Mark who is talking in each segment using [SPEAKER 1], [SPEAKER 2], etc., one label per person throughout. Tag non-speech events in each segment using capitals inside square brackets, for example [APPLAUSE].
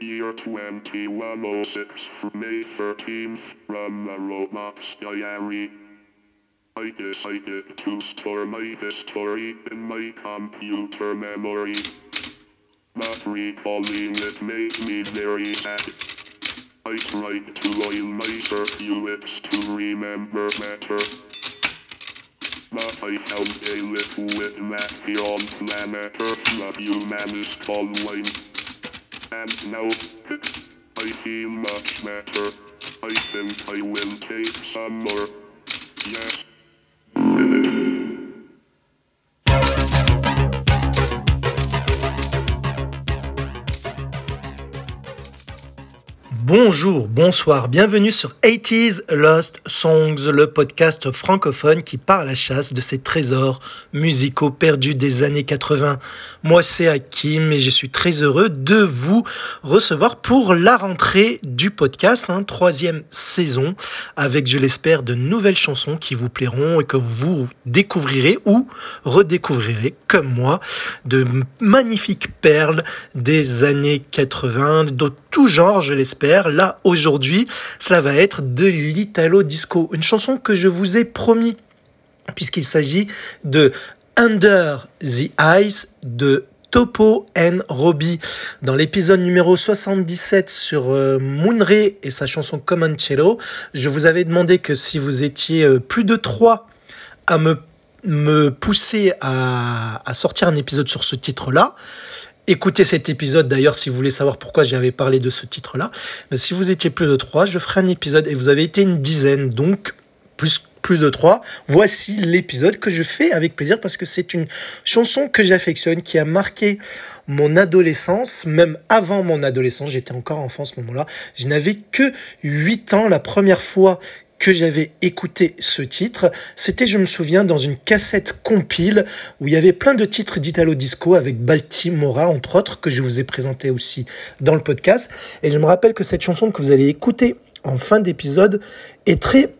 [SPEAKER 1] Year 2106, May 13th, from the Roblox Diary. I decided to store my history in my computer memory. But recalling it made me very sad. I tried to oil my circuits to remember better. But I found a liquid that planet Earth that humans call wine. And now, I feel much better. I think I will take some more. Yes.
[SPEAKER 2] Bonjour, bonsoir, bienvenue sur 80s Lost Songs, le podcast francophone qui part à la chasse de ces trésors musicaux perdus des années 80. Moi c'est Hakim et je suis très heureux de vous recevoir pour la rentrée du podcast, hein, troisième saison, avec je l'espère de nouvelles chansons qui vous plairont et que vous découvrirez ou redécouvrirez comme moi de magnifiques perles des années 80, de genre je l'espère Là, aujourd'hui, cela va être de l'Italo Disco, une chanson que je vous ai promis, puisqu'il s'agit de Under the Ice de Topo and Robbie. Dans l'épisode numéro 77 sur euh, Moonray et sa chanson Comancello, je vous avais demandé que si vous étiez euh, plus de trois à me, pousser à, à sortir un épisode sur ce titre-là, Écoutez cet épisode d'ailleurs si vous voulez savoir pourquoi j'avais parlé de ce titre-là. Si vous étiez plus de trois, je ferai un épisode et vous avez été une dizaine, donc plus plus de trois. Voici l'épisode que je fais avec plaisir parce que c'est une chanson que j'affectionne, qui a marqué mon adolescence, même avant mon adolescence. J'étais encore enfant à ce moment-là. Je n'avais que 8 ans la première fois que j'avais écouté ce titre, c'était, je me souviens, dans une cassette compile où il y avait plein de titres d'Italo Disco avec Baltimora, entre autres, que je vous ai présenté aussi dans le podcast. Et je me rappelle que cette chanson que vous allez écouter en fin d'épisode est très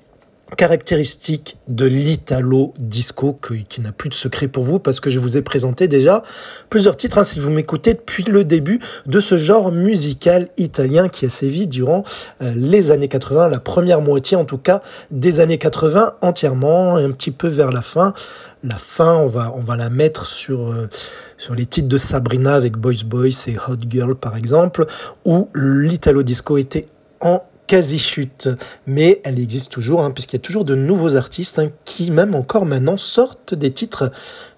[SPEAKER 2] caractéristique de l'italo disco qui n'a plus de secret pour vous parce que je vous ai présenté déjà plusieurs titres hein, si vous m'écoutez depuis le début de ce genre musical italien qui a sévi durant euh, les années 80 la première moitié en tout cas des années 80 entièrement et un petit peu vers la fin. La fin on va on va la mettre sur euh, sur les titres de Sabrina avec Boys Boys et Hot Girl par exemple où l'italo disco était en quasi-chute, mais elle existe toujours, hein, puisqu'il y a toujours de nouveaux artistes hein, qui, même encore maintenant, sortent des titres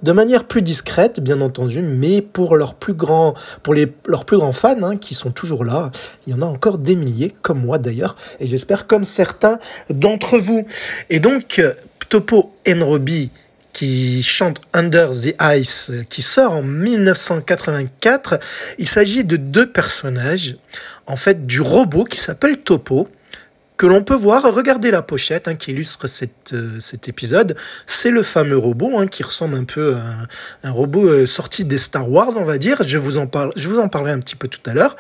[SPEAKER 2] de manière plus discrète, bien entendu, mais pour leurs plus grands, pour leurs plus grands fans, hein, qui sont toujours là, il y en a encore des milliers, comme moi d'ailleurs, et j'espère comme certains d'entre vous. Et donc, Topo Enrobi, qui chante Under the Ice, qui sort en 1984. Il s'agit de deux personnages, en fait du robot qui s'appelle Topo, que l'on peut voir. Regardez la pochette hein, qui illustre euh, cet épisode. C'est le fameux robot hein, qui ressemble un peu à un, robot euh, sorti des Star Wars, on va dire. Je vous en parle, parlerai un petit peu tout à l'heure.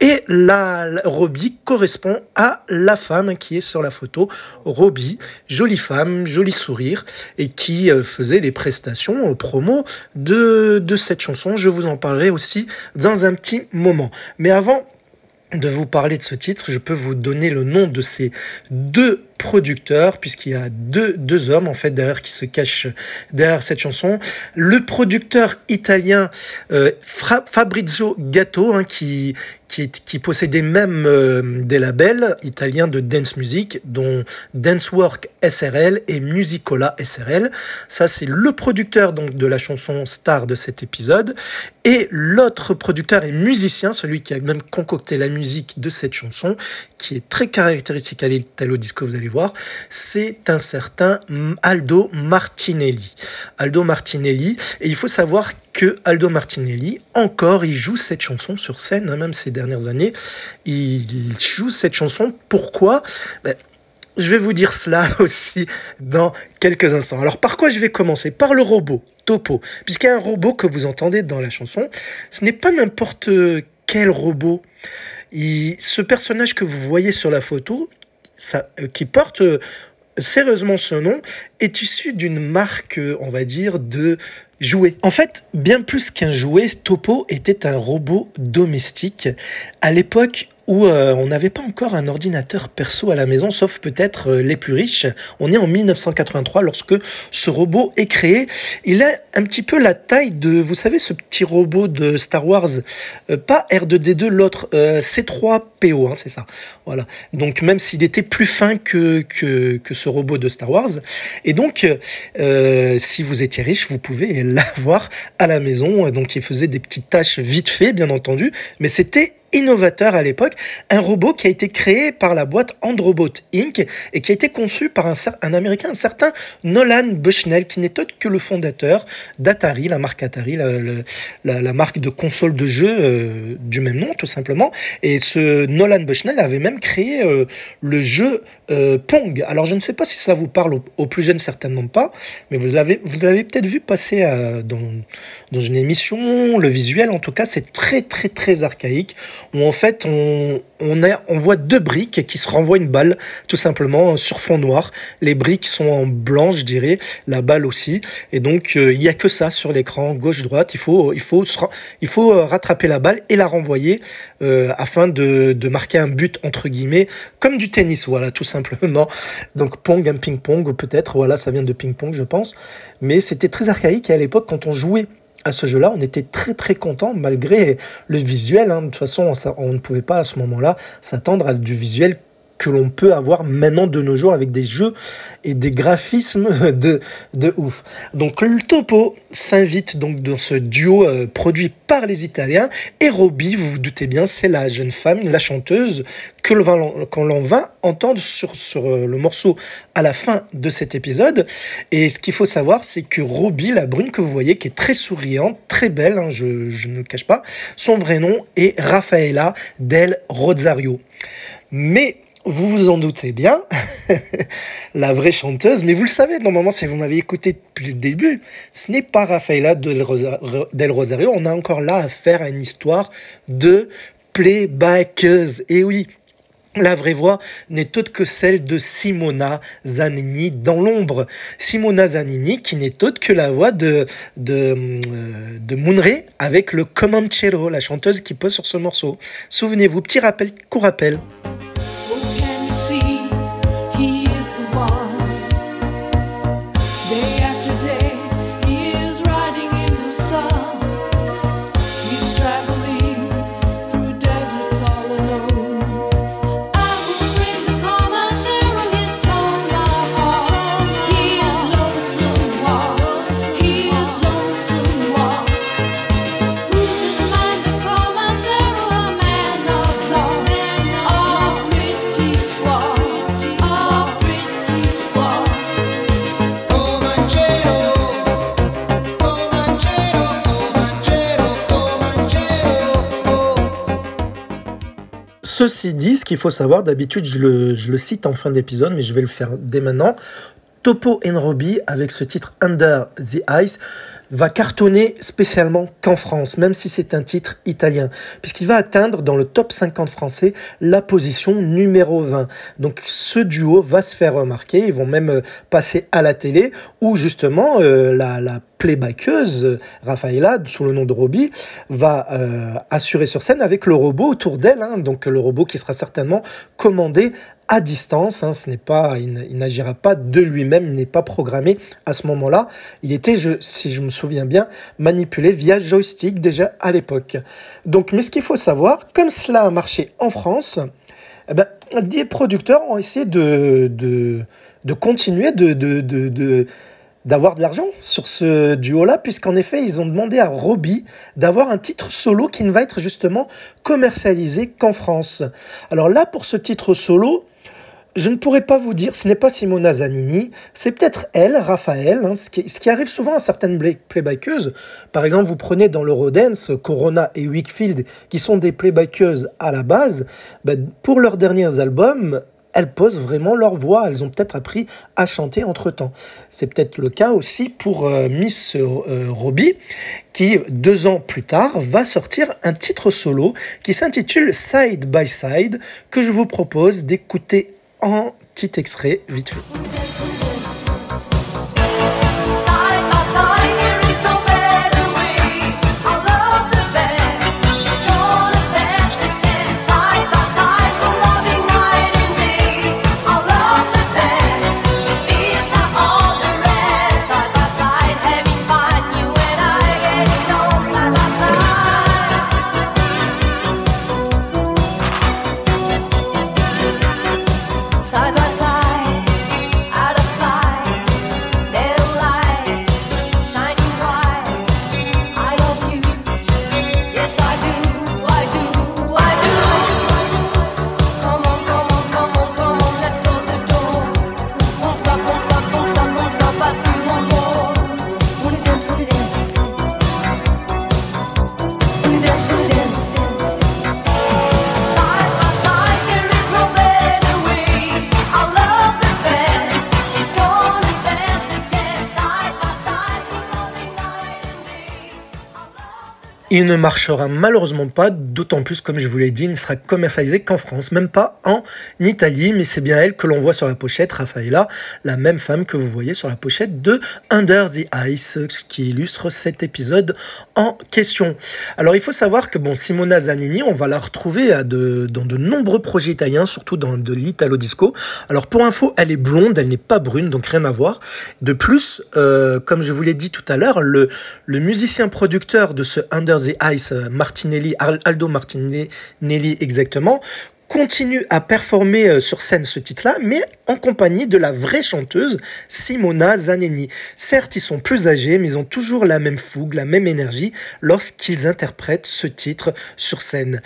[SPEAKER 2] Et la, correspond à la femme qui est sur la photo. Robbie, jolie femme, joli sourire, et qui euh, faisait les prestations promo de, de cette chanson. Je vous en parlerai aussi dans un petit moment. Mais avant de vous parler de ce titre, je peux vous donner le nom de ces deux producteur, puisqu'il y a deux, deux hommes en fait derrière qui se cachent derrière cette chanson. Le producteur italien euh, Fabrizio Gatto, hein, qui, qui, qui, possédait même euh, des labels italiens de dance music, dont Dancework SRL et Musicola SRL. Ça, c'est le producteur donc de la chanson star de cet épisode. Et l'autre producteur et musicien, celui qui a même concocté la musique de cette chanson, qui est très caractéristique à l'Italo Disco, vous allez voir, c'est un certain Aldo Martinelli. Aldo Martinelli, et il faut savoir que Aldo Martinelli, encore, il joue cette chanson sur scène, hein, même ces dernières années, il joue cette chanson. Pourquoi? Ben, je vais vous dire cela [LAUGHS] aussi dans quelques instants. Alors par quoi je vais commencer? Par le robot, Topo. Puisqu'il y a un robot que vous entendez dans la chanson, ce n'est pas n'importe quel robot. ce personnage que vous voyez sur la photo, euh, qui porte euh, sérieusement ce nom, est issu d'une marque, euh, on va dire, de jouet. En fait, bien plus qu'un jouet, Topo était un robot domestique. À l'époque où euh, on n'avait pas encore un ordinateur perso à la maison, sauf peut-être euh, les plus riches. On est en 1983 lorsque ce robot est créé. Il a un petit peu la taille de, vous savez, ce petit robot de Star Wars, euh, pas R2D2, l'autre C3PO, hein, c'est ça. Voilà. Donc même s'il était plus fin que, que, que, ce robot de Star Wars. Et donc, si vous étiez riche, vous pouvez [LAUGHS] l'avoir à la maison. Donc il faisait des petites tâches vite fait, bien entendu, mais c'était innovateur à l'époque, un robot qui a été créé par la boîte Androbot Inc. et qui a été conçu par un, Américain, un certain Nolan Bushnell, qui n'est autre que le fondateur d'Atari, la marque Atari, la, marque de console de jeu euh, du même nom, tout simplement. Et ce Nolan Bushnell avait même créé euh, le jeu euh, Pong. Alors je ne sais pas si ça vous parle aux, plus jeunes, certainement pas, mais vous l'avez vous l'avez peut-être vu passer dans une émission, le visuel en tout cas, c'est très très très archaïque où en fait on, on, on voit deux briques qui se renvoient une balle tout simplement sur fond noir. Les briques sont en blanc, je dirais, la balle aussi. Et donc euh, il n'y a que ça sur l'écran gauche-droite. Il faut, il, faut, il faut euh, rattraper la balle et la renvoyer euh, afin de, de, marquer un but entre guillemets, comme du tennis, voilà, tout simplement. Donc pong, un ping-pong, peut-être, voilà, ça vient de ping-pong, je pense. Mais c'était très archaïque et à l'époque, quand on jouait ce jeu-là, on était très très content malgré le visuel. Hein. De toute façon, on, ne pouvait pas à ce moment-là s'attendre à du visuel que l'on peut avoir maintenant de nos jours avec des jeux et des graphismes [LAUGHS] de, de ouf. Donc le topo s'invite donc dans ce duo euh, produit par les Italiens et Robbie, vous vous doutez bien, c'est la jeune femme, la chanteuse que l'on va entendre sur, sur euh, le morceau à la fin de cet épisode. Et ce qu'il faut savoir, c'est que Robbie, la brune que vous voyez, qui est très souriante, très belle, hein, je, je ne le cache pas, son vrai nom est Raffaella del Rosario. Mais vous vous en doutez bien, [LAUGHS] la vraie chanteuse, mais vous le savez, normalement, si vous m'avez écouté depuis le début, ce n'est pas Rafaela del, Rosario. On a encore là à une histoire de playbackeuse. Et oui, la vraie voix n'est autre que celle de Simona Zanini dans l'ombre. Simona Zanini qui n'est autre que la voix de, de, euh, de avec le Comanchero, la chanteuse qui pose sur ce morceau. Souvenez-vous, petit rappel, court rappel. así. Ceci dit, ce qu'il faut savoir, d'habitude je le, je le, cite en fin d'épisode, mais je vais le faire dès maintenant. Topo Enrobi, avec ce titre Under the Ice, va cartonner spécialement qu'en France, même si c'est un titre italien, puisqu'il va atteindre dans le top 50 français la position numéro 20. Donc ce duo va se faire remarquer, ils vont même euh, passer à la télé, où justement euh, la, la playbackeuse, Rafaela, sous le nom de Robbie, va euh, assurer sur scène avec le robot autour d'elle, hein, donc le robot qui sera certainement commandé à distance. Hein, ce n'est pas, il, n'agira pas de lui-même, il n'est pas programmé à ce moment-là. Il était, je, si je me souviens bien, manipulé via joystick déjà à l'époque. Donc, mais ce qu'il faut savoir, comme cela a marché en France, eh ben, des producteurs ont essayé de, de, de continuer de, de, de d'avoir de l'argent sur ce duo-là, puisqu'en effet, ils ont demandé à Robbie d'avoir un titre solo qui ne va être justement commercialisé qu'en France. Alors là, pour ce titre solo, je ne pourrais pas vous dire, ce n'est pas Simona Zanini, c'est peut-être elle, Raphaël, hein, ce, qui, arrive souvent à certaines playbackeuses. Par exemple, vous prenez dans l'Eurodance Corona et Wickfield, qui sont des playbackeuses à la base, ben, pour leurs derniers albums, elles posent vraiment leur voix. Elles ont peut-être appris à chanter entre-temps. C'est peut-être le cas aussi pour euh, Miss euh, Robbie, qui, deux ans plus tard, va sortir un titre solo qui s'intitule Side by Side, que je vous propose d'écouter en petit extrait vite fait. Il ne marchera malheureusement pas, d'autant plus, comme je vous l'ai dit, il ne sera commercialisé qu'en France, même pas en Italie, mais c'est bien elle que l'on voit sur la pochette, Raffaella, la même femme que vous voyez sur la pochette de Under the Ice, qui illustre cet épisode en question. Alors il faut savoir que bon, Simona Zanini, on va la retrouver dans de nombreux projets italiens, surtout dans de l'italo disco. Alors pour info, elle est blonde, elle n'est pas brune, donc rien à voir. De plus, euh, comme je vous l'ai dit tout à l'heure, le, le musicien producteur de ce Under the Ice, euh, Martinelli, Aldo Martinelli exactement, continue à performer euh, sur scène ce titre-là, mais en compagnie de la vraie chanteuse Simona Zaneni. Certes, ils sont plus âgés, mais ils ont toujours la même fougue, la même énergie lorsqu'ils interprètent ce titre sur scène.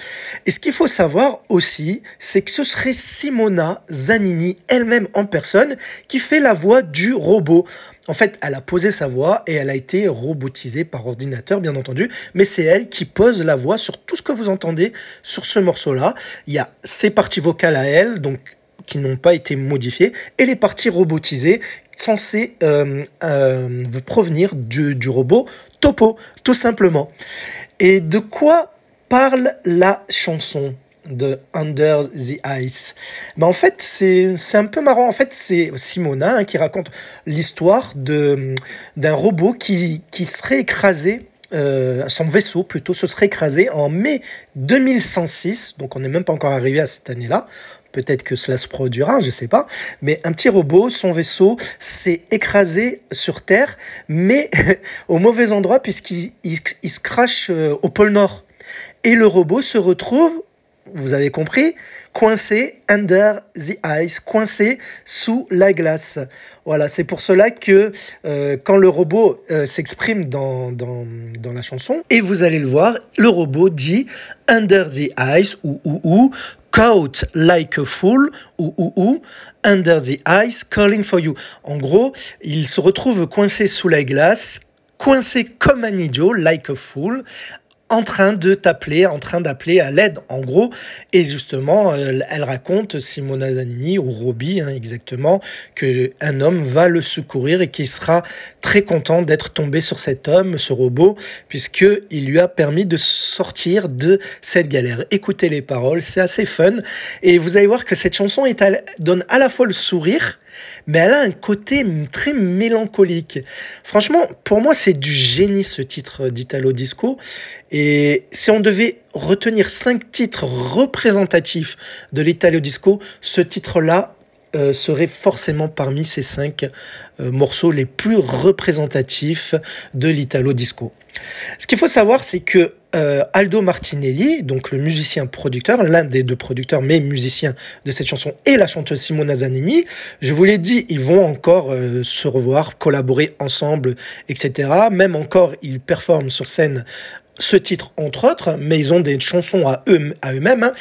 [SPEAKER 2] Et ce qu'il faut savoir aussi, c'est que ce serait Simona Zanini elle-même en personne qui fait la voix du robot. En fait, elle a posé sa voix et elle a été robotisée par ordinateur, bien entendu, mais c'est elle qui pose la voix sur tout ce que vous entendez sur ce morceau-là. Il y a ses parties vocales à elle, donc qui n'ont pas été modifiées, et les parties robotisées censées euh, euh, provenir du, du robot Topo, tout simplement. Et de quoi parle la chanson? De Under the Ice. Mais en fait, c'est un peu marrant. En fait, c'est Simona hein, qui raconte l'histoire d'un robot qui, qui serait écrasé euh, son vaisseau plutôt se serait écrasé en mai 2106, donc on n'est même pas encore arrivé à cette année-là. Peut-être que cela se produira, je ne sais pas. Mais un petit robot, son vaisseau s'est écrasé sur Terre, mais [LAUGHS] au mauvais endroit puisqu'il il se crache euh, au pôle Nord. Et le robot se retrouve vous avez compris, coincé under the ice, coincé sous la glace. Voilà, c'est pour cela que euh, quand le robot euh, s'exprime dans, dans, dans, la chanson, et vous allez le voir, le robot dit under the ice ou ou ou, caught like a fool ou ou ou, under the ice calling for you. En gros, il se retrouve coincé sous la glace, coincé comme un idiot, like a fool, en train de t'appeler, en train d'appeler à l'aide, en gros. Et justement, elle raconte, Simona Zanini, ou Robbie hein, exactement, qu'un homme va le secourir et qu'il sera très content d'être tombé sur cet homme, ce robot, puisqu'il lui a permis de sortir de cette galère. Écoutez les paroles, c'est assez fun. Et vous allez voir que cette chanson donne à la fois le sourire, mais elle a un côté très mélancolique. Franchement, pour moi, c'est du génie ce titre d'Italo Disco. Et si on devait retenir cinq titres représentatifs de l'Italo Disco, ce titre-là euh, serait forcément parmi ces cinq euh, morceaux les plus représentatifs de l'Italo Disco. Ce qu'il faut savoir, c'est que euh, Aldo Martinelli, donc le musicien producteur, l'un des deux producteurs, mais musicien de cette chanson, et la chanteuse Simona Zanini, je vous l'ai dit, ils vont encore se revoir, collaborer ensemble, etc. Même encore, ils performent sur scène ce titre entre autres, mais ils ont des chansons à eux à eux-mêmes. Hein.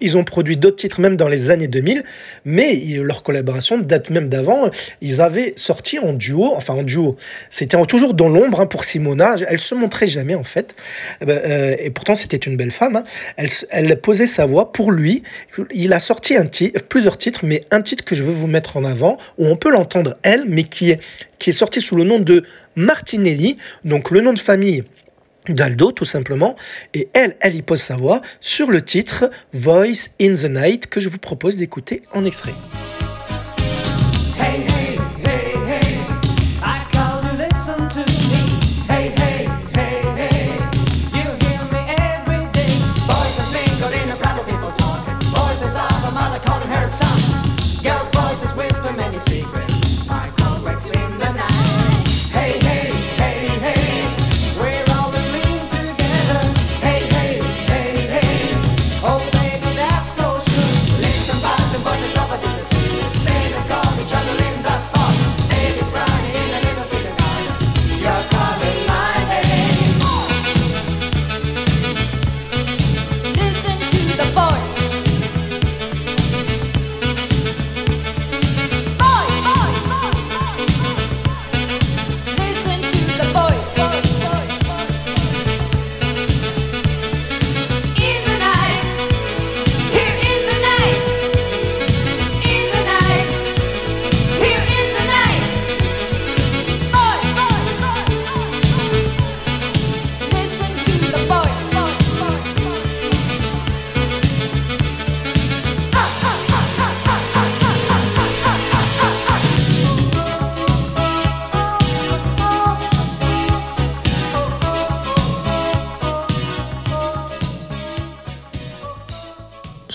[SPEAKER 2] Ils, ont produit d'autres titres même dans les années 2000, mais leur collaboration date même d'avant. Ils avaient sorti en duo, enfin en duo. C'était toujours dans l'ombre hein, pour Simona. Elle se montrait jamais en fait, eh ben, euh, et pourtant c'était une belle femme. Hein. Elle, elle, posait sa voix pour lui. Il a sorti un titre, plusieurs titres, mais un titre que je veux vous mettre en avant où on peut l'entendre elle, mais qui est qui est sorti sous le nom de Martinelli, donc le nom de famille d'Aldo tout simplement et elle elle y pose sa voix sur le titre Voice in the Night que je vous propose d'écouter en extrait.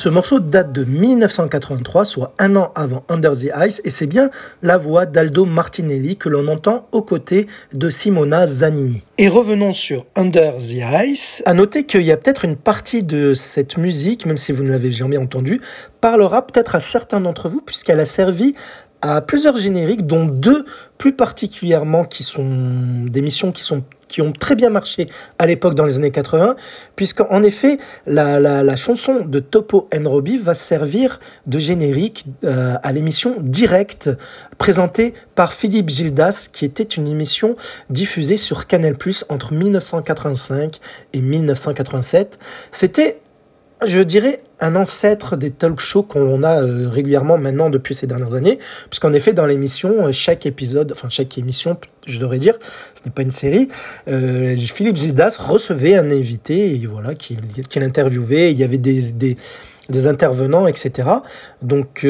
[SPEAKER 2] Ce morceau date de 1983, soit un an avant Under the Ice, et c'est bien la voix d'Aldo Martinelli que l'on entend aux côtés de Simona Zanini. Et revenons sur Under the Ice. À noter qu'il y a peut-être une partie de cette musique, même si vous ne l'avez jamais entendue, parlera peut-être à certains d'entre vous, puisqu'elle a servi à plusieurs génériques, dont deux plus particulièrement qui sont des missions qui sont qui ont très bien marché à l'époque dans les années 80, puisqu'en effet, la, la, chanson de Topo Robbie va servir de générique euh, à l'émission Direct, présentée par Philippe Gildas, qui était une émission diffusée sur Canal+, entre 1985 et 1987. C'était je dirais, un ancêtre des talk shows qu'on a euh, régulièrement maintenant depuis ces dernières années, puisqu'en effet, dans l'émission, euh, chaque épisode, enfin chaque émission, je devrais dire, ce n'est pas une série, euh, Philippe Gildas recevait un invité, et voilà, qu'il il y avait des intervenants, etc. Donc,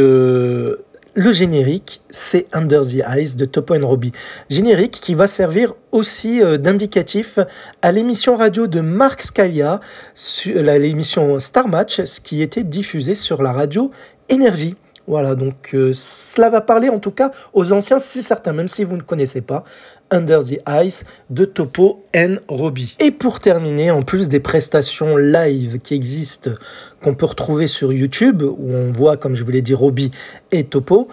[SPEAKER 2] le générique, c'est Under the Eyes de Topo Robbie. Générique qui va servir aussi euh, d'indicatif à l'émission radio de Marc Scalia, l'émission Star Match, ce qui était diffusé sur la radio Énergie. Voilà, donc euh, cela va parler en tout cas aux anciens, c'est certain, même si vous ne connaissez pas. Under the Ice de Topo and Robbie. Et pour terminer, en plus des prestations live qui existent, qu'on peut retrouver sur YouTube, où on voit, comme je vous l'ai dit, Robbie et Topo,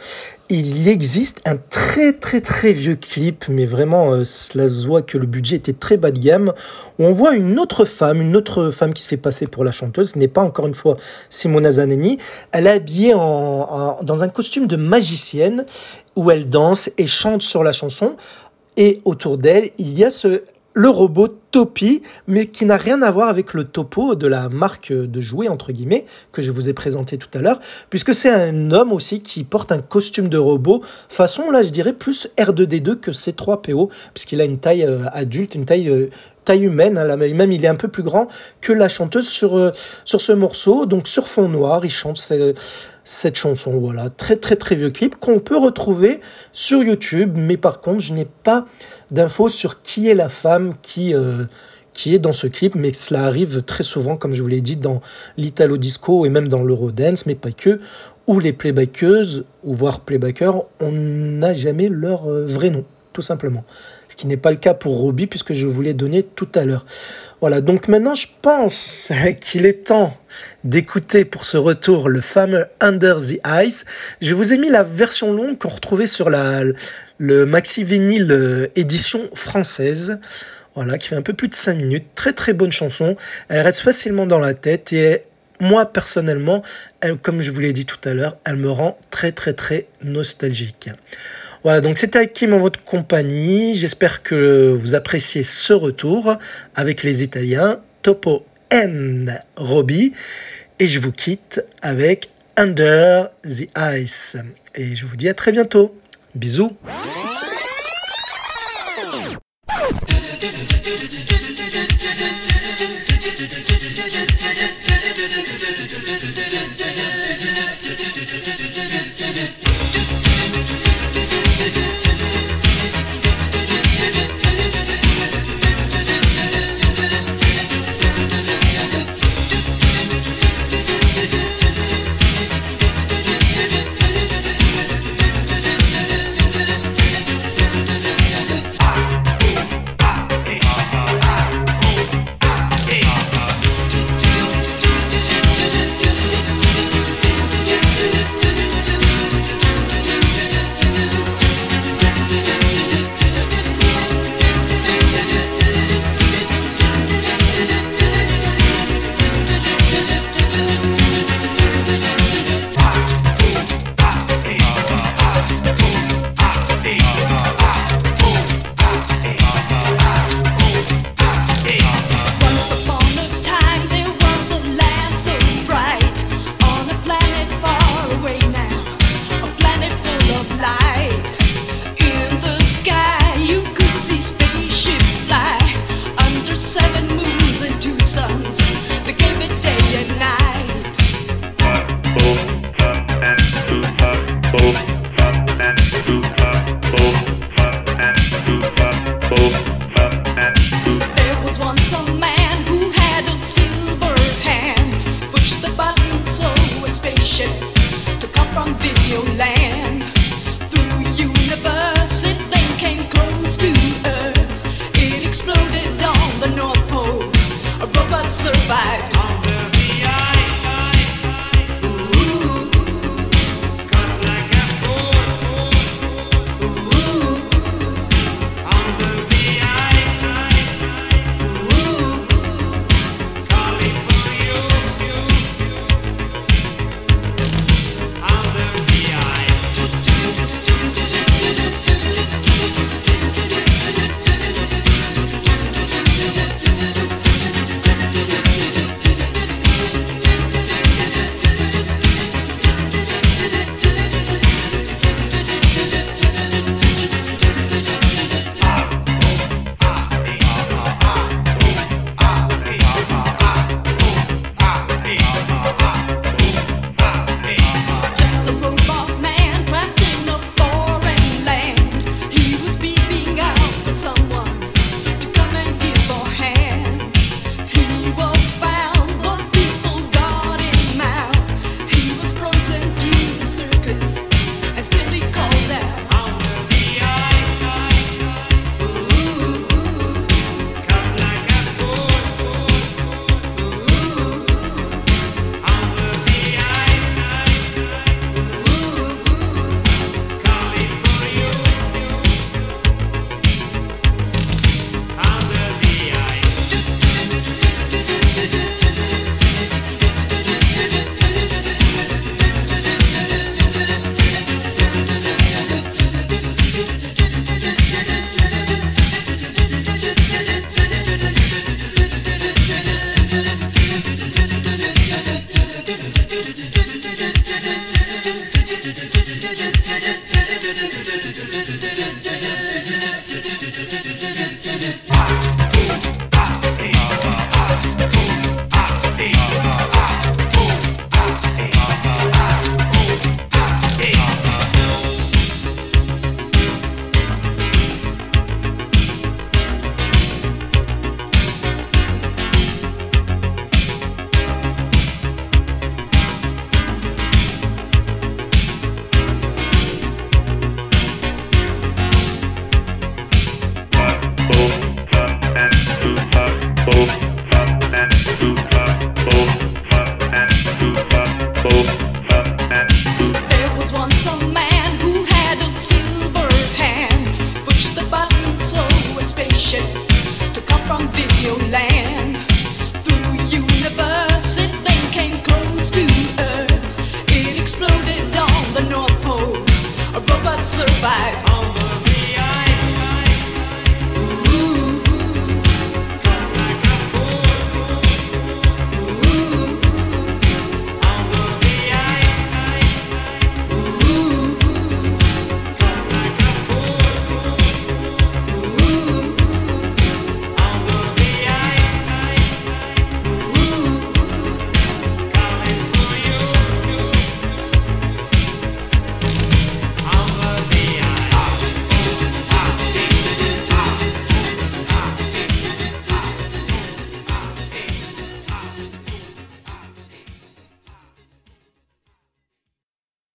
[SPEAKER 2] il existe un très très très vieux clip, mais vraiment, euh, cela se voit que le budget était très bas de gamme, où on voit une autre femme, une autre femme qui se fait passer pour la chanteuse, ce n'est pas encore une fois Simona Zaneni, elle est habillée dans un costume de magicienne, où elle danse et chante sur la chanson, et autour d'elle, il y a ce le robot Topi, mais qui n'a rien à voir avec le topo de la marque de jouets, entre guillemets, que je vous ai présenté tout à l'heure, puisque c'est un homme aussi qui porte un costume de robot, façon, là, je dirais, plus R2D2 que C3PO, puisqu'il a une taille euh, adulte, une taille, euh, taille humaine, hein, même il est un peu plus grand que la chanteuse sur, euh, sur ce morceau, donc sur fond noir, il chante cette chanson. Voilà, très très très vieux clip qu'on peut retrouver sur YouTube, mais par contre, je n'ai pas d'infos sur qui est la femme qui, qui est dans ce clip, mais cela arrive très souvent, comme je vous l'ai dit, dans l'Italo Disco et même dans l'Eurodance, mais pas que, où les playbackeuses, ou voire playbackers, on n'a jamais leur euh, vrai nom, tout simplement. Ce qui n'est pas le cas pour Robbie, puisque je vous l'ai donné tout à l'heure. Voilà, donc maintenant je pense [LAUGHS] qu'il est temps d'écouter pour ce retour le fameux Under the Ice. Je vous ai mis la version longue qu'on retrouvait sur le maxi vinyle euh, édition française. Voilà, qui fait un peu plus de 5 minutes. Très très bonne chanson. Elle reste facilement dans la tête et moi personnellement, elle, comme je vous l'ai dit tout à l'heure, elle me rend très très très nostalgique. Voilà, donc c'était avec Kim en votre compagnie. J'espère que vous appréciez ce retour avec les Italiens Topo and Robbie. Et je vous quitte avec Under the Ice. Et je vous dis à très bientôt. Bisous boop.